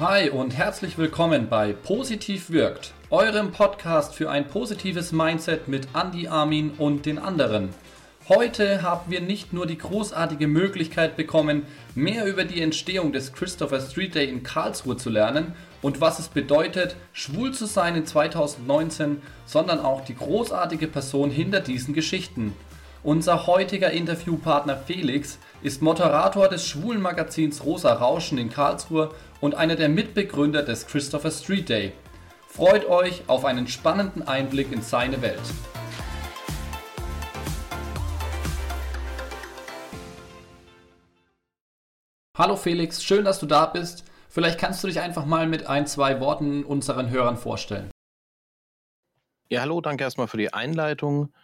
Hi und herzlich willkommen bei Positiv wirkt, eurem Podcast für ein positives Mindset mit Andy Armin und den anderen. Heute haben wir nicht nur die großartige Möglichkeit bekommen, mehr über die Entstehung des Christopher Street Day in Karlsruhe zu lernen und was es bedeutet, schwul zu sein in 2019, sondern auch die großartige Person hinter diesen Geschichten. Unser heutiger Interviewpartner Felix ist Moderator des schwulen Magazins Rosa Rauschen in Karlsruhe und einer der Mitbegründer des Christopher Street Day. Freut euch auf einen spannenden Einblick in seine Welt. Hallo Felix, schön, dass du da bist. Vielleicht kannst du dich einfach mal mit ein, zwei Worten unseren Hörern vorstellen. Ja, hallo, danke erstmal für die Einleitung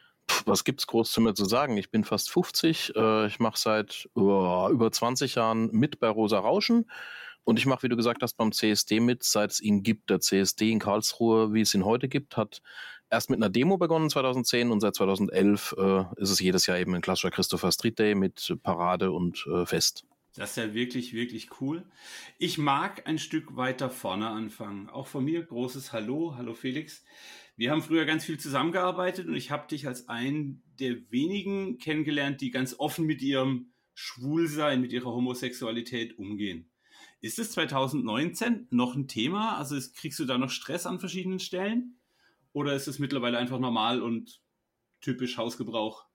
was gibt's groß zu mir zu sagen? Ich bin fast 50. Äh, ich mache seit uh, über 20 Jahren mit bei Rosa Rauschen. Und ich mache, wie du gesagt hast, beim CSD mit, seit es ihn gibt. Der CSD in Karlsruhe, wie es ihn heute gibt, hat erst mit einer Demo begonnen 2010 und seit 2011 äh, ist es jedes Jahr eben ein klassischer Christopher Street Day mit Parade und äh, Fest. Das ist ja wirklich, wirklich cool. Ich mag ein Stück weiter vorne anfangen. Auch von mir großes Hallo. Hallo Felix. Wir haben früher ganz viel zusammengearbeitet und ich habe dich als einen der wenigen kennengelernt, die ganz offen mit ihrem Schwulsein, mit ihrer Homosexualität umgehen. Ist es 2019 noch ein Thema? Also kriegst du da noch Stress an verschiedenen Stellen? Oder ist es mittlerweile einfach normal und typisch Hausgebrauch?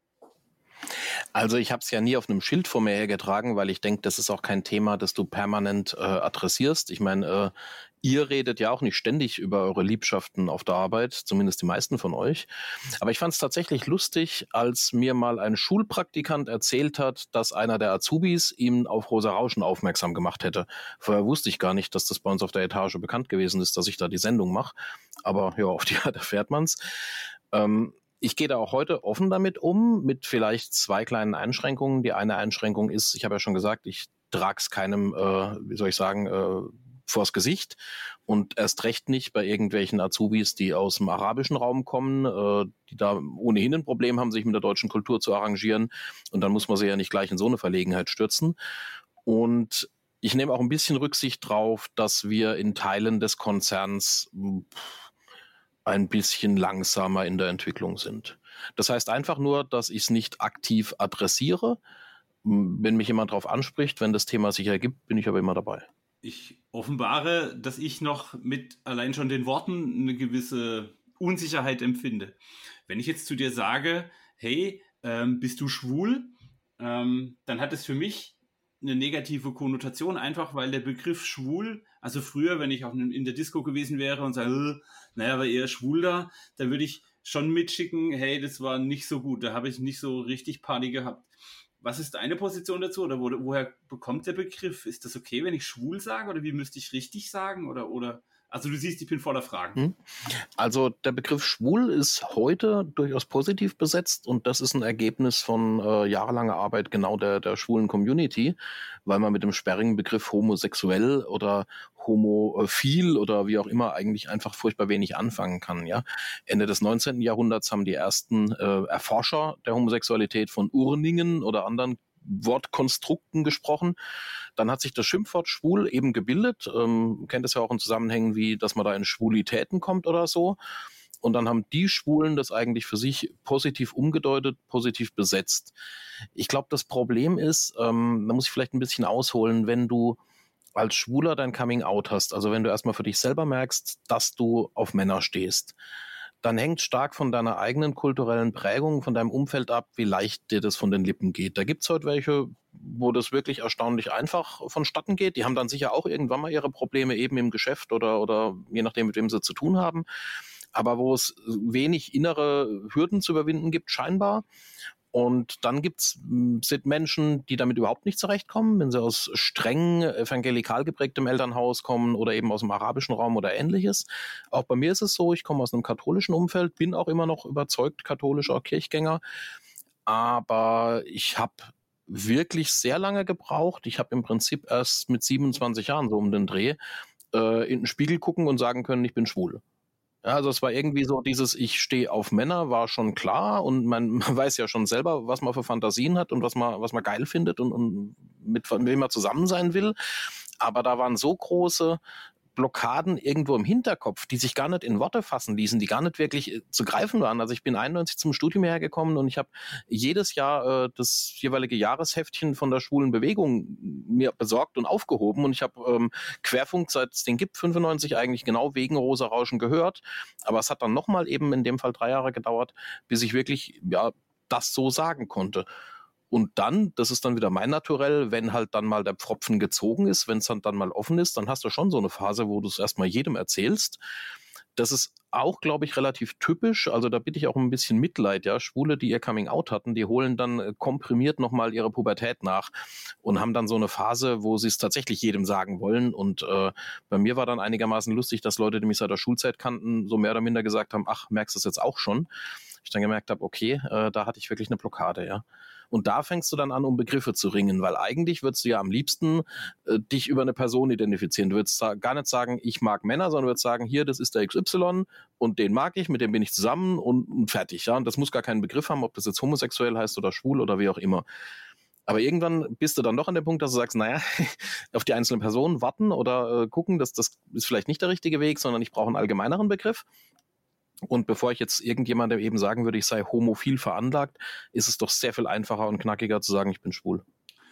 Also ich habe es ja nie auf einem Schild vor mir hergetragen, weil ich denke, das ist auch kein Thema, das du permanent äh, adressierst. Ich meine, äh, ihr redet ja auch nicht ständig über eure Liebschaften auf der Arbeit, zumindest die meisten von euch. Aber ich fand es tatsächlich lustig, als mir mal ein Schulpraktikant erzählt hat, dass einer der Azubis ihm auf Rosa Rauschen aufmerksam gemacht hätte. Vorher wusste ich gar nicht, dass das bei uns auf der Etage bekannt gewesen ist, dass ich da die Sendung mache. Aber ja, auf die Art erfährt man's. Ähm, ich gehe da auch heute offen damit um, mit vielleicht zwei kleinen Einschränkungen. Die eine Einschränkung ist, ich habe ja schon gesagt, ich trage es keinem, äh, wie soll ich sagen, äh, vors Gesicht und erst recht nicht bei irgendwelchen Azubis, die aus dem arabischen Raum kommen, äh, die da ohnehin ein Problem haben, sich mit der deutschen Kultur zu arrangieren und dann muss man sie ja nicht gleich in so eine Verlegenheit stürzen. Und ich nehme auch ein bisschen Rücksicht drauf, dass wir in Teilen des Konzerns pff, ein bisschen langsamer in der Entwicklung sind. Das heißt einfach nur, dass ich es nicht aktiv adressiere. Wenn mich jemand darauf anspricht, wenn das Thema sich ergibt, bin ich aber immer dabei. Ich offenbare, dass ich noch mit allein schon den Worten eine gewisse Unsicherheit empfinde. Wenn ich jetzt zu dir sage, hey, ähm, bist du schwul, ähm, dann hat es für mich eine negative Konnotation, einfach weil der Begriff schwul, also früher, wenn ich auch in der Disco gewesen wäre und sage, naja, war eher schwul da, dann würde ich schon mitschicken, hey, das war nicht so gut, da habe ich nicht so richtig Party gehabt. Was ist deine Position dazu oder wo, woher bekommt der Begriff? Ist das okay, wenn ich schwul sage oder wie müsste ich richtig sagen oder, oder also du siehst, ich bin voller Fragen. Hm. Also der Begriff schwul ist heute durchaus positiv besetzt und das ist ein Ergebnis von äh, jahrelanger Arbeit genau der, der schwulen Community, weil man mit dem sperrigen Begriff homosexuell oder homophil oder wie auch immer eigentlich einfach furchtbar wenig anfangen kann. Ja, Ende des 19. Jahrhunderts haben die ersten äh, Erforscher der Homosexualität von Urningen oder anderen Wortkonstrukten gesprochen. Dann hat sich das Schimpfwort schwul eben gebildet. Ähm, kennt es ja auch in Zusammenhängen wie, dass man da in Schwulitäten kommt oder so. Und dann haben die Schwulen das eigentlich für sich positiv umgedeutet, positiv besetzt. Ich glaube, das Problem ist, ähm, da muss ich vielleicht ein bisschen ausholen, wenn du als Schwuler dein Coming Out hast, also wenn du erstmal für dich selber merkst, dass du auf Männer stehst dann hängt stark von deiner eigenen kulturellen Prägung, von deinem Umfeld ab, wie leicht dir das von den Lippen geht. Da gibt's heute welche, wo das wirklich erstaunlich einfach vonstatten geht. Die haben dann sicher auch irgendwann mal ihre Probleme eben im Geschäft oder, oder je nachdem, mit wem sie zu tun haben. Aber wo es wenig innere Hürden zu überwinden gibt, scheinbar. Und dann gibt's hm, sind Menschen, die damit überhaupt nicht zurechtkommen, wenn sie aus streng evangelikal geprägtem Elternhaus kommen oder eben aus dem arabischen Raum oder ähnliches. Auch bei mir ist es so, ich komme aus einem katholischen Umfeld, bin auch immer noch überzeugt katholischer Kirchgänger, aber ich habe wirklich sehr lange gebraucht. Ich habe im Prinzip erst mit 27 Jahren so um den Dreh äh, in den Spiegel gucken und sagen können, ich bin schwul. Ja, also es war irgendwie so dieses Ich stehe auf Männer war schon klar und man, man weiß ja schon selber, was man für Fantasien hat und was man was man geil findet und, und mit wem man zusammen sein will. aber da waren so große Blockaden irgendwo im Hinterkopf, die sich gar nicht in Worte fassen ließen, die gar nicht wirklich äh, zu greifen waren. Also ich bin 91 zum Studium hergekommen und ich habe jedes Jahr äh, das jeweilige Jahresheftchen von der schwulen Bewegung mir besorgt und aufgehoben und ich habe ähm, Querfunk, seit es den gibt, 95 eigentlich genau wegen Rosa Rauschen gehört. Aber es hat dann nochmal eben in dem Fall drei Jahre gedauert, bis ich wirklich ja das so sagen konnte. Und dann, das ist dann wieder mein Naturell, wenn halt dann mal der Pfropfen gezogen ist, wenn es dann, dann mal offen ist, dann hast du schon so eine Phase, wo du es erstmal jedem erzählst. Das ist auch, glaube ich, relativ typisch. Also da bitte ich auch ein bisschen Mitleid, ja. Schwule, die ihr Coming Out hatten, die holen dann äh, komprimiert nochmal ihre Pubertät nach und haben dann so eine Phase, wo sie es tatsächlich jedem sagen wollen. Und äh, bei mir war dann einigermaßen lustig, dass Leute, die mich seit der Schulzeit kannten, so mehr oder minder gesagt haben, ach, merkst du es jetzt auch schon? Ich dann gemerkt habe, okay, äh, da hatte ich wirklich eine Blockade, ja. Und da fängst du dann an, um Begriffe zu ringen, weil eigentlich würdest du ja am liebsten äh, dich über eine Person identifizieren. Du würdest gar nicht sagen, ich mag Männer, sondern würdest sagen, hier, das ist der XY und den mag ich, mit dem bin ich zusammen und, und fertig. Ja, und das muss gar keinen Begriff haben, ob das jetzt homosexuell heißt oder schwul oder wie auch immer. Aber irgendwann bist du dann doch an dem Punkt, dass du sagst, naja, auf die einzelnen Personen warten oder äh, gucken, dass das ist vielleicht nicht der richtige Weg, sondern ich brauche einen allgemeineren Begriff. Und bevor ich jetzt irgendjemandem eben sagen würde, ich sei homophil veranlagt, ist es doch sehr viel einfacher und knackiger zu sagen, ich bin schwul.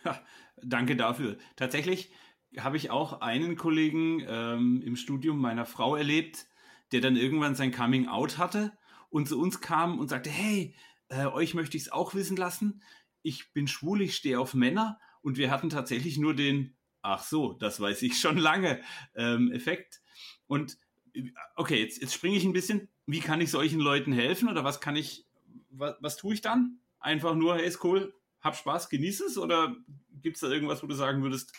Ja, danke dafür. Tatsächlich habe ich auch einen Kollegen ähm, im Studium meiner Frau erlebt, der dann irgendwann sein Coming Out hatte und zu uns kam und sagte, hey, äh, euch möchte ich es auch wissen lassen. Ich bin schwul, ich stehe auf Männer und wir hatten tatsächlich nur den, ach so, das weiß ich schon lange, ähm, Effekt. Und äh, okay, jetzt, jetzt springe ich ein bisschen wie kann ich solchen Leuten helfen oder was kann ich, was, was tue ich dann? Einfach nur, hey, ist cool, hab Spaß, genieß es oder gibt es da irgendwas, wo du sagen würdest,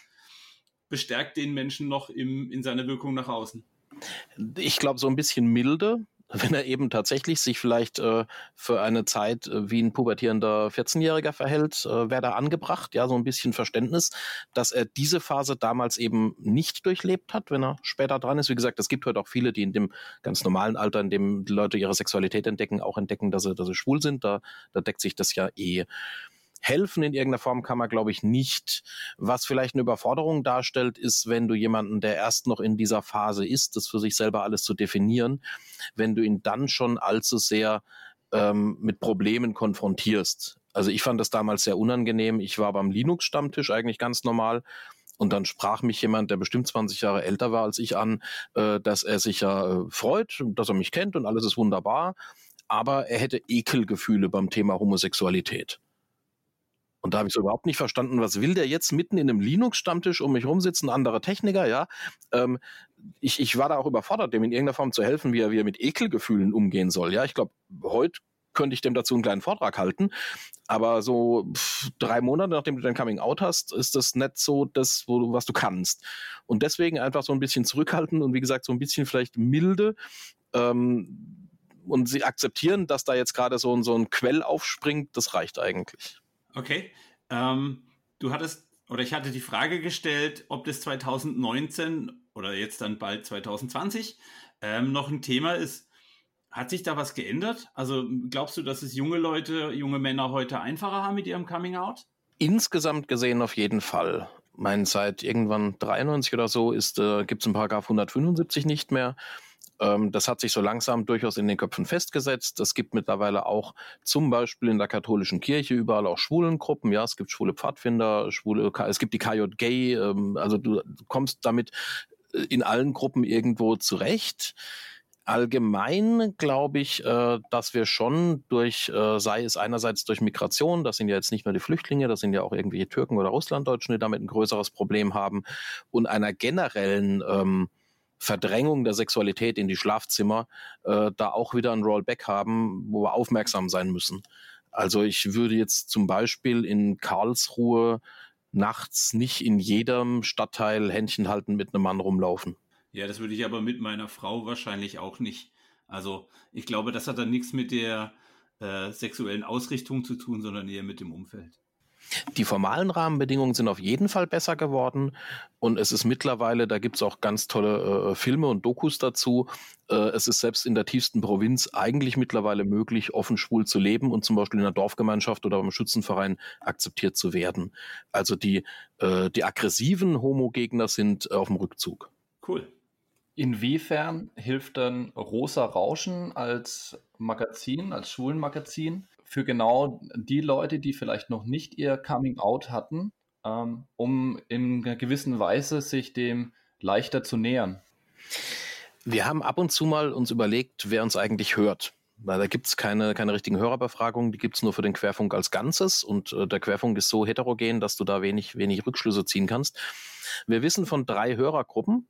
bestärkt den Menschen noch im, in seiner Wirkung nach außen? Ich glaube, so ein bisschen milde, wenn er eben tatsächlich sich vielleicht äh, für eine Zeit äh, wie ein pubertierender 14-Jähriger verhält, äh, wäre da angebracht, ja, so ein bisschen Verständnis, dass er diese Phase damals eben nicht durchlebt hat, wenn er später dran ist. Wie gesagt, es gibt heute auch viele, die in dem ganz normalen Alter, in dem die Leute ihre Sexualität entdecken, auch entdecken, dass sie, dass sie schwul sind. Da, da deckt sich das ja eh helfen in irgendeiner Form kann man, glaube ich, nicht. Was vielleicht eine Überforderung darstellt, ist, wenn du jemanden, der erst noch in dieser Phase ist, das für sich selber alles zu definieren, wenn du ihn dann schon allzu sehr ähm, mit Problemen konfrontierst. Also ich fand das damals sehr unangenehm. Ich war beim Linux-Stammtisch eigentlich ganz normal. Und dann sprach mich jemand, der bestimmt 20 Jahre älter war als ich an, äh, dass er sich ja äh, freut, dass er mich kennt und alles ist wunderbar. Aber er hätte Ekelgefühle beim Thema Homosexualität. Und da habe ich so überhaupt nicht verstanden, was will der jetzt mitten in einem Linux-Stammtisch um mich rumsitzen, andere Techniker, ja. Ähm, ich, ich war da auch überfordert, dem in irgendeiner Form zu helfen, wie er, wie er mit Ekelgefühlen umgehen soll. Ja, ich glaube, heute könnte ich dem dazu einen kleinen Vortrag halten. Aber so pff, drei Monate, nachdem du dein Coming Out hast, ist das nicht so das, wo du, was du kannst. Und deswegen einfach so ein bisschen zurückhalten und wie gesagt, so ein bisschen vielleicht milde. Ähm, und sie akzeptieren, dass da jetzt gerade so, so ein Quell aufspringt, das reicht eigentlich. Okay. Ähm, du hattest, oder ich hatte die Frage gestellt, ob das 2019 oder jetzt dann bald 2020 ähm, noch ein Thema ist. Hat sich da was geändert? Also glaubst du, dass es junge Leute, junge Männer heute einfacher haben mit ihrem Coming Out? Insgesamt gesehen auf jeden Fall. Mein seit irgendwann 93 oder so ist äh, gibt es einen Paragraph 175 nicht mehr. Ähm, das hat sich so langsam durchaus in den Köpfen festgesetzt. Es gibt mittlerweile auch zum Beispiel in der katholischen Kirche überall auch Schwulengruppen. Ja, es gibt schwule Pfadfinder, schwule, es gibt die KJG. Ähm, also du kommst damit äh, in allen Gruppen irgendwo zurecht. Allgemein glaube ich, äh, dass wir schon durch, äh, sei es einerseits durch Migration, das sind ja jetzt nicht nur die Flüchtlinge, das sind ja auch irgendwelche Türken oder Russlanddeutschen, die damit ein größeres Problem haben, und einer generellen ähm, Verdrängung der Sexualität in die Schlafzimmer äh, da auch wieder ein Rollback haben, wo wir aufmerksam sein müssen. Also ich würde jetzt zum Beispiel in Karlsruhe nachts nicht in jedem Stadtteil Händchen halten mit einem Mann rumlaufen. Ja, das würde ich aber mit meiner Frau wahrscheinlich auch nicht. Also ich glaube, das hat dann nichts mit der äh, sexuellen Ausrichtung zu tun, sondern eher mit dem Umfeld. Die formalen Rahmenbedingungen sind auf jeden Fall besser geworden und es ist mittlerweile, da gibt es auch ganz tolle äh, Filme und Dokus dazu. Äh, es ist selbst in der tiefsten Provinz eigentlich mittlerweile möglich, offen schwul zu leben und zum Beispiel in einer Dorfgemeinschaft oder beim Schützenverein akzeptiert zu werden. Also die, äh, die aggressiven Homo-Gegner sind auf dem Rückzug. Cool. Inwiefern hilft dann Rosa Rauschen als Magazin, als Schwulenmagazin für genau die Leute, die vielleicht noch nicht ihr Coming Out hatten, ähm, um in gewissen Weise sich dem leichter zu nähern? Wir haben ab und zu mal uns überlegt, wer uns eigentlich hört. Weil da gibt es keine, keine richtigen Hörerbefragungen, die gibt es nur für den Querfunk als Ganzes und äh, der Querfunk ist so heterogen, dass du da wenig, wenig Rückschlüsse ziehen kannst. Wir wissen von drei Hörergruppen,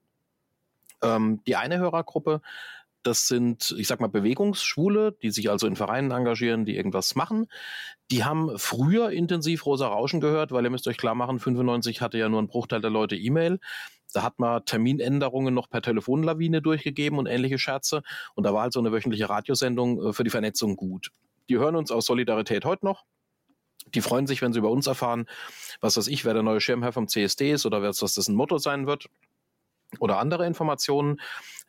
ähm, die eine Hörergruppe, das sind, ich sag mal, Bewegungsschwule, die sich also in Vereinen engagieren, die irgendwas machen. Die haben früher intensiv Rosa Rauschen gehört, weil ihr müsst euch klar machen, 95 hatte ja nur ein Bruchteil der Leute E-Mail. Da hat man Terminänderungen noch per Telefonlawine durchgegeben und ähnliche Scherze. Und da war halt so eine wöchentliche Radiosendung äh, für die Vernetzung gut. Die hören uns aus Solidarität heute noch. Die freuen sich, wenn sie über uns erfahren, was weiß ich, wer der neue Schirmherr vom CSD ist oder was das ein Motto sein wird oder andere Informationen.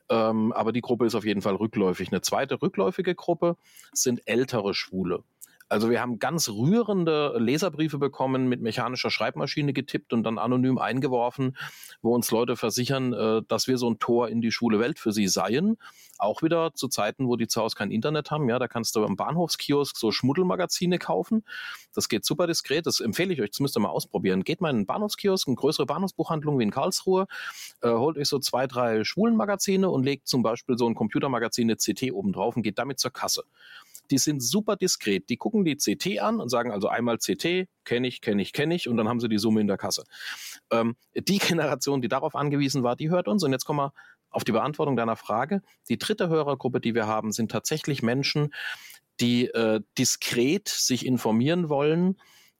Ähm, aber die Gruppe ist auf jeden Fall rückläufig. Eine zweite rückläufige Gruppe sind ältere Schwule. Also wir haben ganz rührende Leserbriefe bekommen, mit mechanischer Schreibmaschine getippt und dann anonym eingeworfen, wo uns Leute versichern, äh, dass wir so ein Tor in die schwule Welt für sie seien. Auch wieder zu Zeiten, wo die zu Hause kein Internet haben. Ja, da kannst du am Bahnhofskiosk so Schmuddelmagazine kaufen. Das geht super diskret. Das empfehle ich euch. Das müsst ihr mal ausprobieren. Geht mal in einen Bahnhofskiosk, eine größere Bahnhofsbuchhandlung wie in Karlsruhe, äh, holt euch so zwei, drei Schwulenmagazine und legt zum Beispiel so ein Computermagazin eine CT oben drauf und geht damit zur Kasse die sind super diskret. Die gucken die CT an und sagen also einmal CT, kenne ich, kenne ich, kenne ich und dann haben sie die Summe in der Kasse. Ähm, die Generation, die darauf angewiesen war, die hört uns und jetzt kommen wir auf die Beantwortung deiner Frage. Die dritte Hörergruppe, die wir haben, sind tatsächlich Menschen, die äh, diskret sich informieren wollen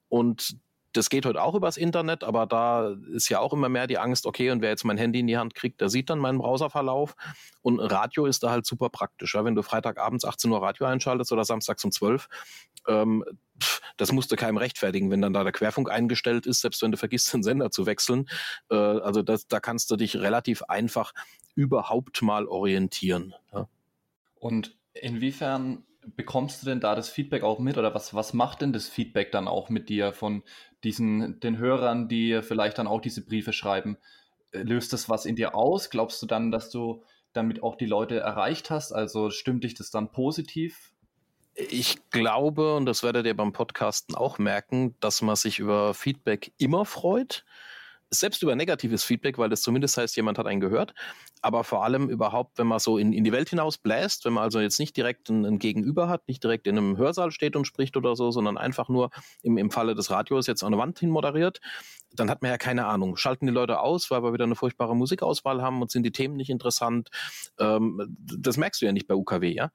und das geht heute auch übers Internet, aber da ist ja auch immer mehr die Angst, okay, und wer jetzt mein Handy in die Hand kriegt, der sieht dann meinen Browserverlauf. Und Radio ist da halt super praktisch. Ja? Wenn du Freitagabends 18 Uhr Radio einschaltest oder samstags um 12, ähm, pff, das musst du keinem rechtfertigen, wenn dann da der Querfunk eingestellt ist, selbst wenn du vergisst, den Sender zu wechseln. Äh, also das, da kannst du dich relativ einfach überhaupt mal orientieren. Ja? Und inwiefern bekommst du denn da das Feedback auch mit oder was, was macht denn das Feedback dann auch mit dir von diesen, den Hörern, die vielleicht dann auch diese Briefe schreiben? Äh, löst das was in dir aus? Glaubst du dann, dass du damit auch die Leute erreicht hast? Also stimmt dich das dann positiv? Ich glaube, und das werdet ihr beim Podcasten auch merken, dass man sich über Feedback immer freut selbst über negatives Feedback, weil das zumindest heißt, jemand hat einen gehört, aber vor allem überhaupt, wenn man so in, in die Welt hinaus bläst, wenn man also jetzt nicht direkt ein, ein, Gegenüber hat, nicht direkt in einem Hörsaal steht und spricht oder so, sondern einfach nur im, im Falle des Radios jetzt an der Wand hin moderiert, dann hat man ja keine Ahnung. Schalten die Leute aus, weil wir wieder eine furchtbare Musikauswahl haben und sind die Themen nicht interessant. Ähm, das merkst du ja nicht bei UKW, ja.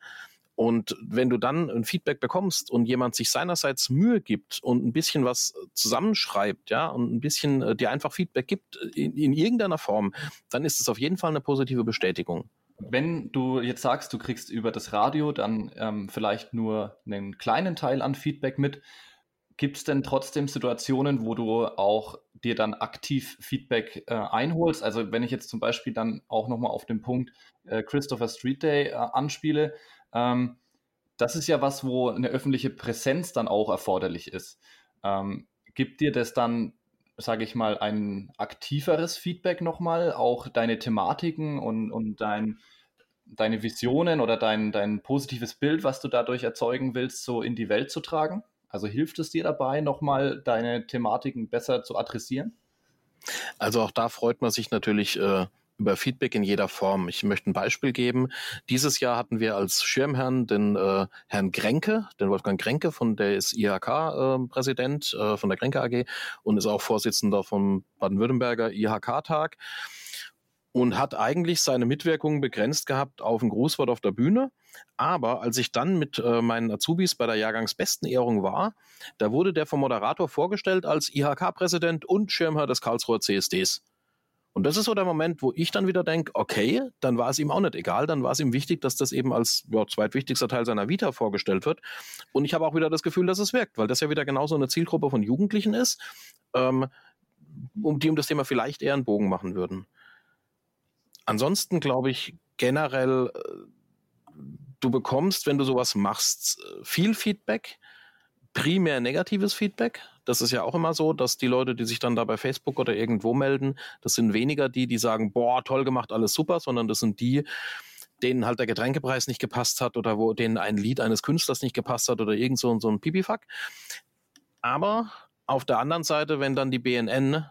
Und wenn du dann ein Feedback bekommst und jemand sich seinerseits Mühe gibt und ein bisschen was zusammenschreibt, ja, und ein bisschen äh, dir einfach Feedback gibt in, in irgendeiner Form, dann ist es auf jeden Fall eine positive Bestätigung. Wenn du jetzt sagst, du kriegst über das Radio dann ähm, vielleicht nur einen kleinen Teil an Feedback mit, gibt es denn trotzdem Situationen, wo du auch dir dann aktiv Feedback äh, einholst? Also wenn ich jetzt zum Beispiel dann auch nochmal auf den Punkt äh, Christopher Street Day äh, anspiele, ähm, das ist ja was, wo eine öffentliche Präsenz dann auch erforderlich ist. Ähm, gibt dir das dann, sage ich mal, ein aktiveres Feedback nochmal, auch deine Thematiken und, und dein, deine Visionen oder dein, dein positives Bild, was du dadurch erzeugen willst, so in die Welt zu tragen? Also hilft es dir dabei, nochmal deine Thematiken besser zu adressieren? Also auch da freut man sich natürlich äh, über Feedback in jeder Form. Ich möchte ein Beispiel geben. Dieses Jahr hatten wir als Schirmherrn den äh, Herrn Grenke, den Wolfgang Grenke, von der ist IHK-Präsident äh, äh, von der Grenke AG und ist auch Vorsitzender vom Baden-Württemberger IHK-Tag und hat eigentlich seine Mitwirkung begrenzt gehabt auf ein Grußwort auf der Bühne. Aber als ich dann mit äh, meinen Azubis bei der Jahrgangsbesten Ehrung war, da wurde der vom Moderator vorgestellt als IHK-Präsident und Schirmherr des Karlsruher CSDs. Und das ist so der Moment, wo ich dann wieder denke, okay, dann war es ihm auch nicht egal, dann war es ihm wichtig, dass das eben als ja, zweitwichtigster Teil seiner Vita vorgestellt wird. Und ich habe auch wieder das Gefühl, dass es wirkt, weil das ja wieder genauso eine Zielgruppe von Jugendlichen ist, ähm, um die um das Thema vielleicht eher einen Bogen machen würden. Ansonsten glaube ich generell, äh, du bekommst, wenn du sowas machst, viel Feedback, primär negatives Feedback. Das ist ja auch immer so, dass die Leute, die sich dann da bei Facebook oder irgendwo melden, das sind weniger die, die sagen, boah, toll gemacht, alles super, sondern das sind die, denen halt der Getränkepreis nicht gepasst hat oder wo denen ein Lied eines Künstlers nicht gepasst hat oder irgend so, so ein Pipifuck. Aber auf der anderen Seite, wenn dann die BNN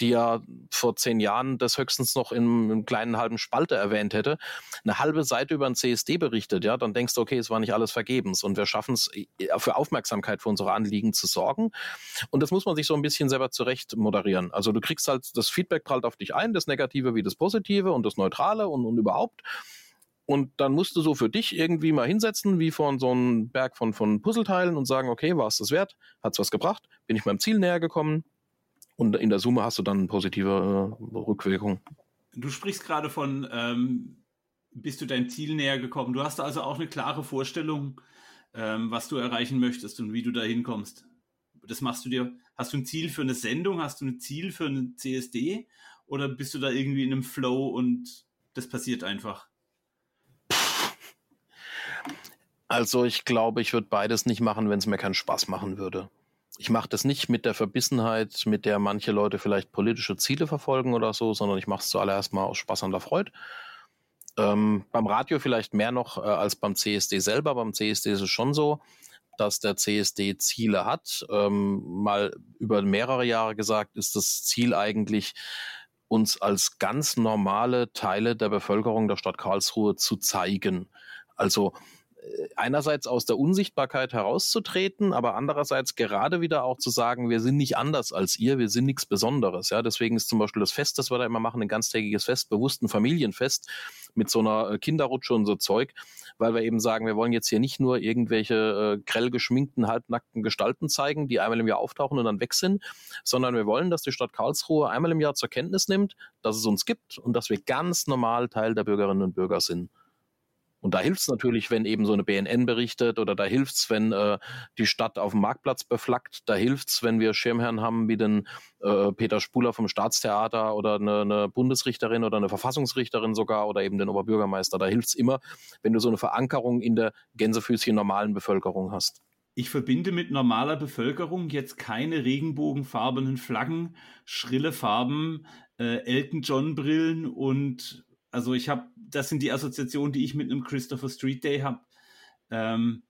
die ja vor zehn Jahren das höchstens noch in einem kleinen halben Spalte erwähnt hätte, eine halbe Seite über ein CSD berichtet, ja, dann denkst du, okay, es war nicht alles vergebens und wir schaffen es, äh, für Aufmerksamkeit für unsere Anliegen zu sorgen. Und das muss man sich so ein bisschen selber zurecht moderieren. Also du kriegst halt, das Feedback prallt auf dich ein, das Negative wie das Positive und das Neutrale und, und überhaupt. Und dann musst du so für dich irgendwie mal hinsetzen, wie von so einem Berg von, von Puzzleteilen und sagen, okay, war es das wert? Hat es was gebracht? Bin ich meinem Ziel näher gekommen? Und in der Summe hast du dann positive äh, Rückwirkung. Du sprichst gerade von, ähm, bist du deinem Ziel näher gekommen. Du hast also auch eine klare Vorstellung, ähm, was du erreichen möchtest und wie du da hinkommst. Das machst du dir. Hast du ein Ziel für eine Sendung? Hast du ein Ziel für eine CSD? Oder bist du da irgendwie in einem Flow und das passiert einfach? Also ich glaube, ich würde beides nicht machen, wenn es mir keinen Spaß machen würde ich mache das nicht mit der Verbissenheit, mit der manche Leute vielleicht politische Ziele verfolgen oder so, sondern ich mache es zuallererst mal aus Spaß an der Freude. Ähm, beim Radio vielleicht mehr noch äh, als beim CSD selber. Beim CSD ist es schon so, dass der CSD Ziele hat. Ähm, mal über mehrere Jahre gesagt, ist das Ziel eigentlich, uns als ganz normale Teile der Bevölkerung der Stadt Karlsruhe zu zeigen. Also einerseits aus der Unsichtbarkeit herauszutreten, aber andererseits gerade wieder auch zu sagen, wir sind nicht anders als ihr, wir sind nichts Besonderes. Ja, deswegen ist zum Beispiel das Fest, das wir da immer machen, ein ganztägiges Fest, bewusst ein Familienfest mit so einer äh, Kinderrutsche und so Zeug, weil wir eben sagen, wir wollen jetzt hier nicht nur irgendwelche äh, grell geschminkten, halbnackten Gestalten zeigen, die einmal im Jahr auftauchen und dann weg sind, sondern wir wollen, dass die Stadt Karlsruhe einmal im Jahr zur Kenntnis nimmt, dass es uns gibt und dass wir ganz normal Teil der Bürgerinnen und Bürger sind. Und da hilft es natürlich, wenn eben so eine BNN berichtet oder da hilft es, wenn äh, die Stadt auf dem Marktplatz beflaggt. Da hilft es, wenn wir Schirmherren haben wie den äh, Peter Spuler vom Staatstheater oder eine, eine, Bundesrichterin oder eine Verfassungsrichterin sogar oder eben den Oberbürgermeister. Da hilft es immer, wenn du so eine Verankerung in der Gänsefüßchen normalen Bevölkerung hast. Ich verbinde mit normaler Bevölkerung jetzt keine regenbogenfarbenen Flaggen, schrille Farben, äh, Elton John Brillen und also ich habe, das sind die Assoziationen, die ich mit einem Christopher Street Day habe. Ähm,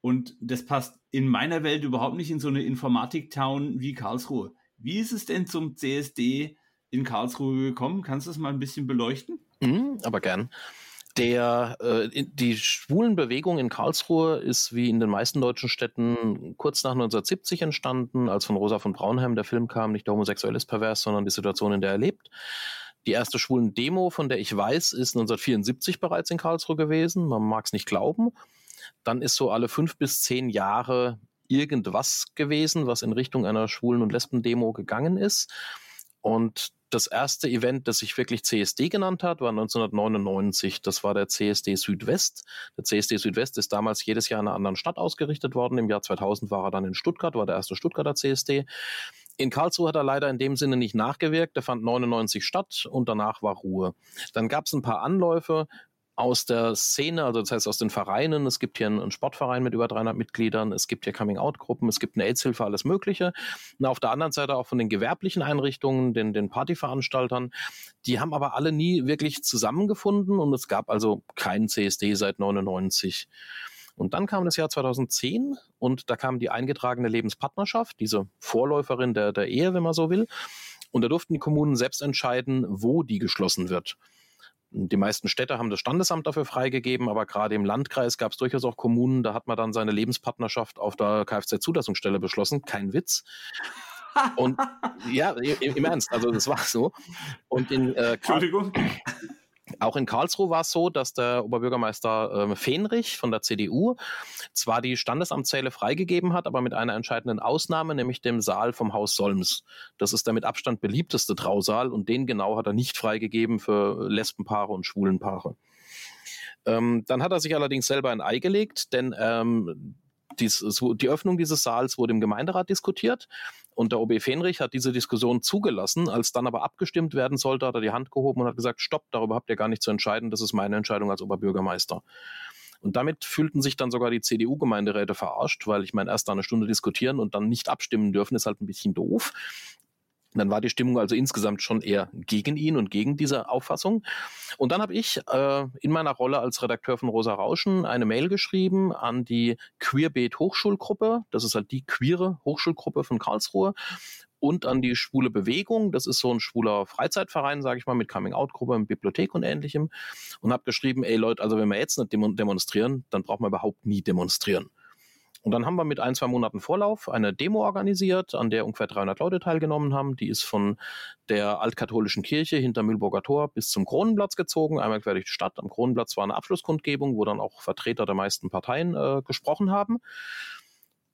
und das passt in meiner Welt überhaupt nicht in so eine Informatik-Town wie Karlsruhe. Wie ist es denn zum CSD in Karlsruhe gekommen? Kannst du das mal ein bisschen beleuchten? Mhm, aber gern. Der, äh, die Schwulenbewegung in Karlsruhe ist wie in den meisten deutschen Städten kurz nach 1970 entstanden, als von Rosa von Braunheim der Film kam, nicht der homosexuell ist pervers, sondern die Situation, in der er lebt. Die erste schwulen Demo, von der ich weiß, ist 1974 bereits in Karlsruhe gewesen. Man mag es nicht glauben. Dann ist so alle fünf bis zehn Jahre irgendwas gewesen, was in Richtung einer schwulen und Lesben-Demo gegangen ist. Und das erste Event, das sich wirklich CSD genannt hat, war 1999. Das war der CSD Südwest. Der CSD Südwest ist damals jedes Jahr in einer anderen Stadt ausgerichtet worden. Im Jahr 2000 war er dann in Stuttgart, war der erste Stuttgarter CSD. In Karlsruhe hat er leider in dem Sinne nicht nachgewirkt. Der fand 99 statt und danach war Ruhe. Dann gab es ein paar Anläufe aus der Szene, also das heißt aus den Vereinen. Es gibt hier einen, Sportverein mit über 300 Mitgliedern, es gibt hier Coming-out-Gruppen, es gibt eine AIDS-Hilfe, alles Mögliche. Und auf der anderen Seite auch von den gewerblichen Einrichtungen, den, den Partyveranstaltern. Die haben aber alle nie wirklich zusammengefunden und es gab also keinen CSD seit 99. Und dann kam das Jahr 2010 und da kam die eingetragene Lebenspartnerschaft, diese Vorläuferin der, der Ehe, wenn man so will. Und da durften die Kommunen selbst entscheiden, wo die geschlossen wird. Die meisten Städte haben das Standesamt dafür freigegeben, aber gerade im Landkreis gab es durchaus auch Kommunen, da hat man dann seine Lebenspartnerschaft auf der Kfz-Zulassungsstelle beschlossen. Kein Witz. Und ja, im, im, Ernst, also das war so. Und in, äh, Entschuldigung. Auch in Karlsruhe war es so, dass der Oberbürgermeister äh, Fenrich von der CDU zwar die Standesamtszähle freigegeben hat, aber mit einer entscheidenden Ausnahme, nämlich dem Saal vom Haus Solms. Das ist der mit Abstand beliebteste Trausaal und den genau hat er nicht freigegeben für Lesbenpaare und Schwulenpaare. Ähm, dann hat er sich allerdings selber ein Ei gelegt, denn ähm, dies, die Öffnung dieses Saals wurde im Gemeinderat diskutiert und der OB Fenrich hat diese Diskussion zugelassen. Als dann aber abgestimmt werden sollte, hat er die Hand gehoben und hat gesagt, stopp, darüber habt ihr gar nicht zu entscheiden, das ist meine Entscheidung als Oberbürgermeister. Und damit fühlten sich dann sogar die CDU-Gemeinderäte verarscht, weil ich meine, erst da eine Stunde diskutieren und dann nicht abstimmen dürfen, ist halt ein bisschen doof. Dann war die Stimmung also insgesamt schon eher gegen ihn und gegen diese Auffassung. Und dann habe ich äh, in meiner Rolle als Redakteur von Rosa Rauschen eine Mail geschrieben an die Queerbeet Hochschulgruppe. Das ist halt die queere Hochschulgruppe von Karlsruhe. Und an die Schwule Bewegung, das ist so ein schwuler Freizeitverein, sage ich mal, mit Coming-out-Gruppe, Bibliothek und ähnlichem. Und habe geschrieben, ey Leute, also wenn wir jetzt nicht demonstrieren, dann brauchen wir überhaupt nie demonstrieren. Und dann haben wir mit ein, zwei Monaten Vorlauf eine Demo organisiert, an der ungefähr 300 Leute teilgenommen haben. Die ist von der altkatholischen Kirche hinter Mühlburger Tor bis zum Kronenplatz gezogen. Einmal quer durch die Stadt. Am Kronenplatz war eine Abschlusskundgebung, wo dann auch Vertreter der meisten Parteien äh, gesprochen haben.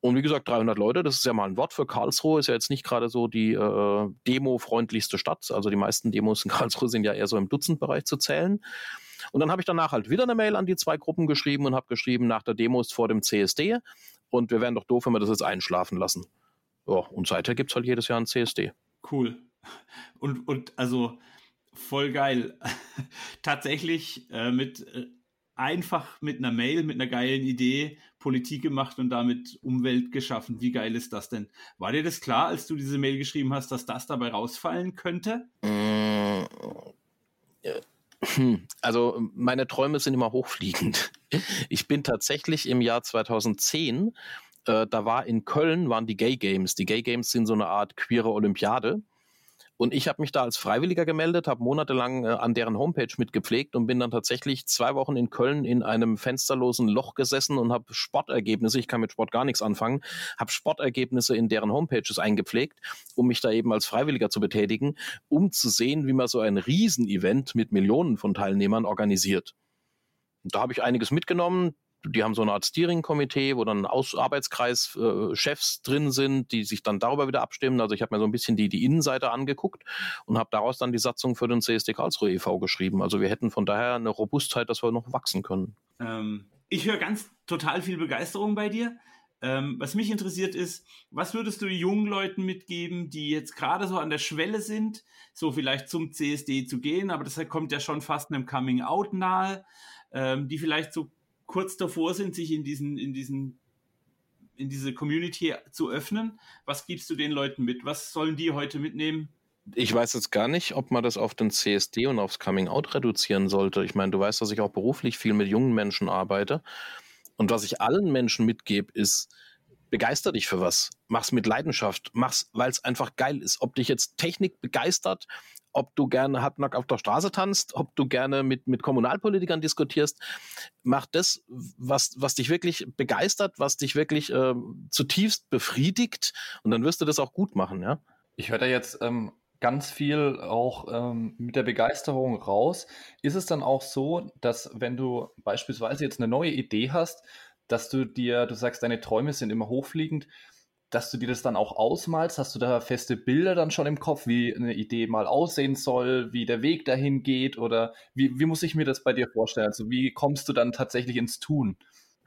Und wie gesagt, 300 Leute, das ist ja mal ein Wort für Karlsruhe, ist ja jetzt nicht gerade so die äh, demo-freundlichste Stadt. Also die meisten Demos in Karlsruhe sind ja eher so im Dutzendbereich zu zählen. Und dann habe ich danach halt wieder eine Mail an die zwei Gruppen geschrieben und habe geschrieben, nach der Demo ist vor dem CSD und wir wären doch doof, wenn wir das jetzt einschlafen lassen. Ja, und seither gibt es halt jedes Jahr ein CSD. Cool. Und, und also voll geil. Tatsächlich äh, mit äh, einfach mit einer Mail, mit einer geilen Idee Politik gemacht und damit Umwelt geschaffen. Wie geil ist das denn? War dir das klar, als du diese Mail geschrieben hast, dass das dabei rausfallen könnte? Mm, hm, also meine Träume sind immer hochfliegend. Ich bin tatsächlich im Jahr 2010, äh, da war in Köln, waren die Gay Games. Die Gay Games sind so eine Art queere Olympiade. Und ich habe mich da als Freiwilliger gemeldet, habe monatelang äh, an deren Homepage mitgepflegt und bin dann tatsächlich zwei Wochen in Köln in einem fensterlosen Loch gesessen und habe Sportergebnisse, ich kann mit Sport gar nichts anfangen, habe Sportergebnisse in deren Homepages eingepflegt, um mich da eben als Freiwilliger zu betätigen, um zu sehen, wie man so ein Riesenevent mit Millionen von Teilnehmern organisiert. Da habe ich einiges mitgenommen die haben so eine Art Steering-Komitee, wo dann Aus Arbeitskreis äh, drin sind, die sich dann darüber wieder abstimmen. Also ich habe mir so ein bisschen die, die Innenseite angeguckt und habe daraus dann die Satzung für den CSD Karlsruhe e.V. geschrieben. Also wir hätten von daher eine Robustheit, dass wir noch wachsen können. Ähm, ich höre ganz total viel Begeisterung bei dir. Ähm, was mich interessiert ist, was würdest du jungen Leuten mitgeben, die jetzt gerade so an der Schwelle sind, so vielleicht zum CSD zu gehen, aber das kommt ja schon fast einem Coming Out nahe, ähm, die vielleicht so kurz davor sind, sich in diesen, in diesen, in diese Community zu öffnen. Was gibst du den Leuten mit? Was sollen die heute mitnehmen? Ich weiß jetzt gar nicht, ob man das auf den CSD und aufs Coming Out reduzieren sollte. Ich meine, du weißt, dass ich auch beruflich viel mit jungen Menschen arbeite. Und was ich allen Menschen mitgebe, ist, begeister dich für was. Mach's mit Leidenschaft. Mach's, weil es einfach geil ist. Ob dich jetzt Technik begeistert, ob du gerne halbnackt auf der Straße tanzt, ob du gerne mit, mit Kommunalpolitikern diskutierst, mach das, was, was dich wirklich begeistert, was dich wirklich äh, zutiefst befriedigt und dann wirst du das auch gut machen, ja. Ich höre da jetzt ähm, ganz viel auch ähm, mit der Begeisterung raus. Ist es dann auch so, dass wenn du beispielsweise jetzt eine neue Idee hast, dass du dir, du sagst, deine Träume sind immer hochfliegend, dass du dir das dann auch ausmalst? Hast du da feste Bilder dann schon im Kopf, wie eine Idee mal aussehen soll, wie der Weg dahin geht? Oder wie, wie muss ich mir das bei dir vorstellen? Also wie kommst du dann tatsächlich ins Tun?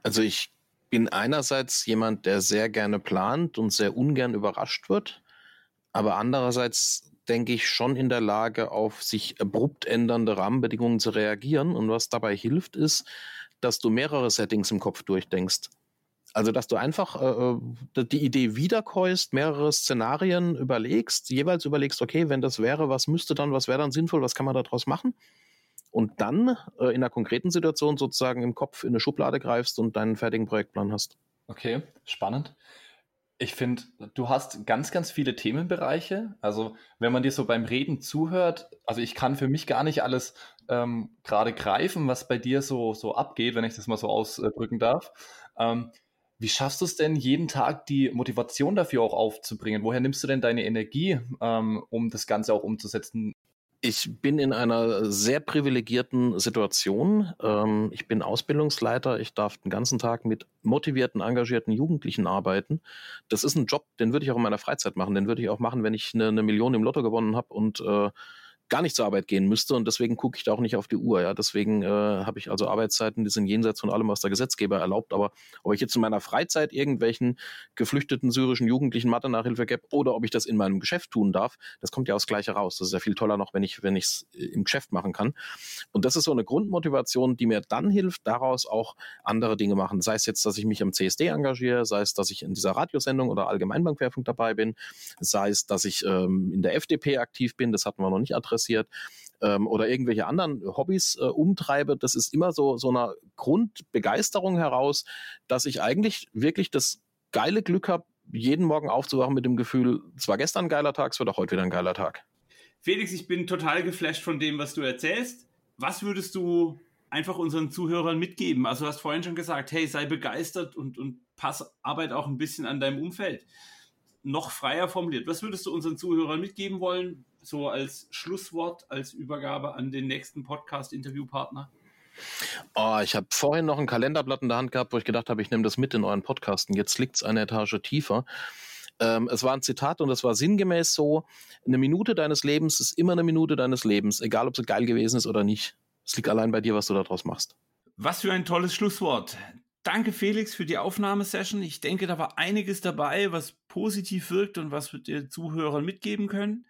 Also ich bin einerseits jemand, der sehr gerne plant und sehr ungern überrascht wird, aber andererseits denke ich schon in der Lage, auf sich abrupt ändernde Rahmenbedingungen zu reagieren. Und was dabei hilft, ist, dass du mehrere Settings im Kopf durchdenkst. Also, dass du einfach äh, äh, die Idee wiederkäust, mehrere Szenarien überlegst, jeweils überlegst, okay, wenn das wäre, was müsste dann, was wäre dann sinnvoll, was kann man daraus machen? Und dann äh, in einer konkreten Situation sozusagen im Kopf in eine Schublade greifst und deinen fertigen Projektplan hast. Okay, spannend. Ich finde, du hast ganz, ganz viele Themenbereiche. Also, wenn man dir so beim Reden zuhört, also ich kann für mich gar nicht alles ähm, gerade greifen, was bei dir so, so abgeht, wenn ich das mal so ausdrücken darf. Ähm, wie schaffst du es denn, jeden Tag die Motivation dafür auch aufzubringen? Woher nimmst du denn deine Energie, ähm, um das Ganze auch umzusetzen? Ich bin in einer sehr privilegierten Situation. Ähm, ich bin Ausbildungsleiter. Ich darf den ganzen Tag mit motivierten, engagierten Jugendlichen arbeiten. Das ist ein Job, den würde ich auch in meiner Freizeit machen. Den würde ich auch machen, wenn ich eine, eine Million im Lotto gewonnen habe und äh, gar nicht zur Arbeit gehen müsste und deswegen gucke ich da auch nicht auf die Uhr. Ja, deswegen äh, habe ich also Arbeitszeiten, die sind jenseits von allem, was der Gesetzgeber erlaubt. Aber ob ich jetzt in meiner Freizeit irgendwelchen geflüchteten syrischen Jugendlichen Mathe-Nachhilfe gebe oder ob ich das in meinem Geschäft tun darf, das kommt ja aus Gleiche raus. Das ist ja viel toller noch, wenn ich wenn ich es äh, im Geschäft machen kann. Und das ist so eine Grundmotivation, die mir dann hilft, daraus auch andere Dinge machen. Sei es jetzt, dass ich mich am CSD engagiere, sei es, dass ich in dieser Radiosendung oder Allgemeinbankwerfung dabei bin, sei es, dass ich ähm, in der FDP aktiv bin. Das hatten wir noch nicht adressiert interessiert ähm, oder irgendwelche anderen Hobbys äh, umtreibe, das ist immer so, so eine Grundbegeisterung heraus, dass ich eigentlich wirklich das geile Glück habe, jeden Morgen aufzuwachen mit dem Gefühl, es war gestern ein geiler Tag, es wird auch heute wieder ein geiler Tag. Felix, ich bin total geflasht von dem, was du erzählst. Was würdest du einfach unseren Zuhörern mitgeben? Also du hast vorhin schon gesagt, hey, sei begeistert und, und pass Arbeit auch ein bisschen an deinem Umfeld. Noch freier formuliert. Was würdest du unseren Zuhörern mitgeben wollen? So als Schlusswort, als Übergabe an den nächsten Podcast-Interviewpartner? Oh, ich habe vorhin noch ein Kalenderblatt in der Hand gehabt, wo ich gedacht habe, ich nehme das mit in euren Podcasten. Jetzt liegt es eine Etage tiefer. Ähm, es war ein Zitat und es war sinngemäß so: Eine Minute deines Lebens ist immer eine Minute deines Lebens, egal ob sie geil gewesen ist oder nicht. Es liegt allein bei dir, was du daraus machst. Was für ein tolles Schlusswort. Danke, Felix, für die Aufnahmesession. Ich denke, da war einiges dabei, was positiv wirkt und was wir den Zuhörern mitgeben können.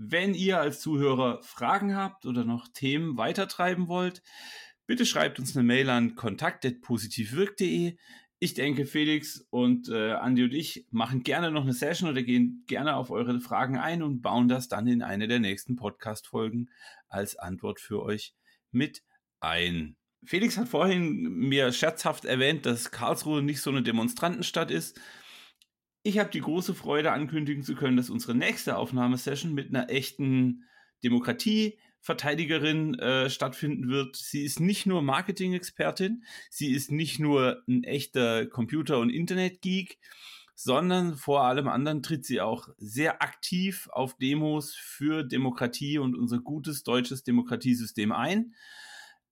Wenn ihr als Zuhörer Fragen habt oder noch Themen weitertreiben wollt, bitte schreibt uns eine Mail an kontakt.positivwirk.de. Ich denke, Felix und äh, Andi und ich machen gerne noch eine Session oder gehen gerne auf eure Fragen ein und bauen das dann in eine der nächsten Podcast-Folgen als Antwort für euch mit ein. Felix hat vorhin mir scherzhaft erwähnt, dass Karlsruhe nicht so eine Demonstrantenstadt ist. Ich habe die große Freude, ankündigen zu können, dass unsere nächste Aufnahmesession mit einer echten Demokratieverteidigerin äh, stattfinden wird. Sie ist nicht nur Marketing-Expertin, sie ist nicht nur ein echter Computer- und Internet-Geek, sondern vor allem anderen tritt sie auch sehr aktiv auf Demos für Demokratie und unser gutes deutsches Demokratiesystem ein.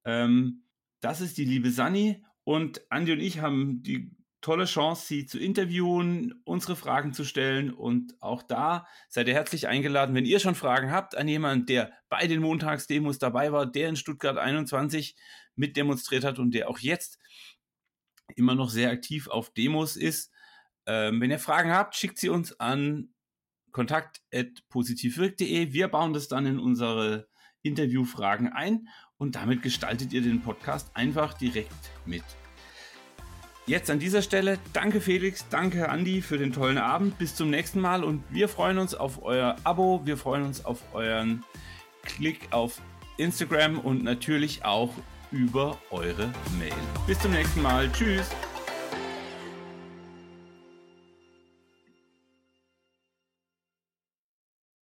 Ähm, das ist die liebe Sani und Andi und ich haben die tolle Chance, Sie zu interviewen, unsere Fragen zu stellen. Und auch da seid ihr herzlich eingeladen, wenn ihr schon Fragen habt an jemanden, der bei den Montagsdemos dabei war, der in Stuttgart 21 mitdemonstriert hat und der auch jetzt immer noch sehr aktiv auf Demos ist. Ähm, wenn ihr Fragen habt, schickt sie uns an kontakt.positivwirk.de. Wir bauen das dann in unsere Interviewfragen ein und damit gestaltet ihr den Podcast einfach direkt mit. Jetzt an dieser Stelle danke Felix, danke Andi für den tollen Abend. Bis zum nächsten Mal und wir freuen uns auf euer Abo, wir freuen uns auf euren Klick auf Instagram und natürlich auch über eure Mail. Bis zum nächsten Mal. Tschüss.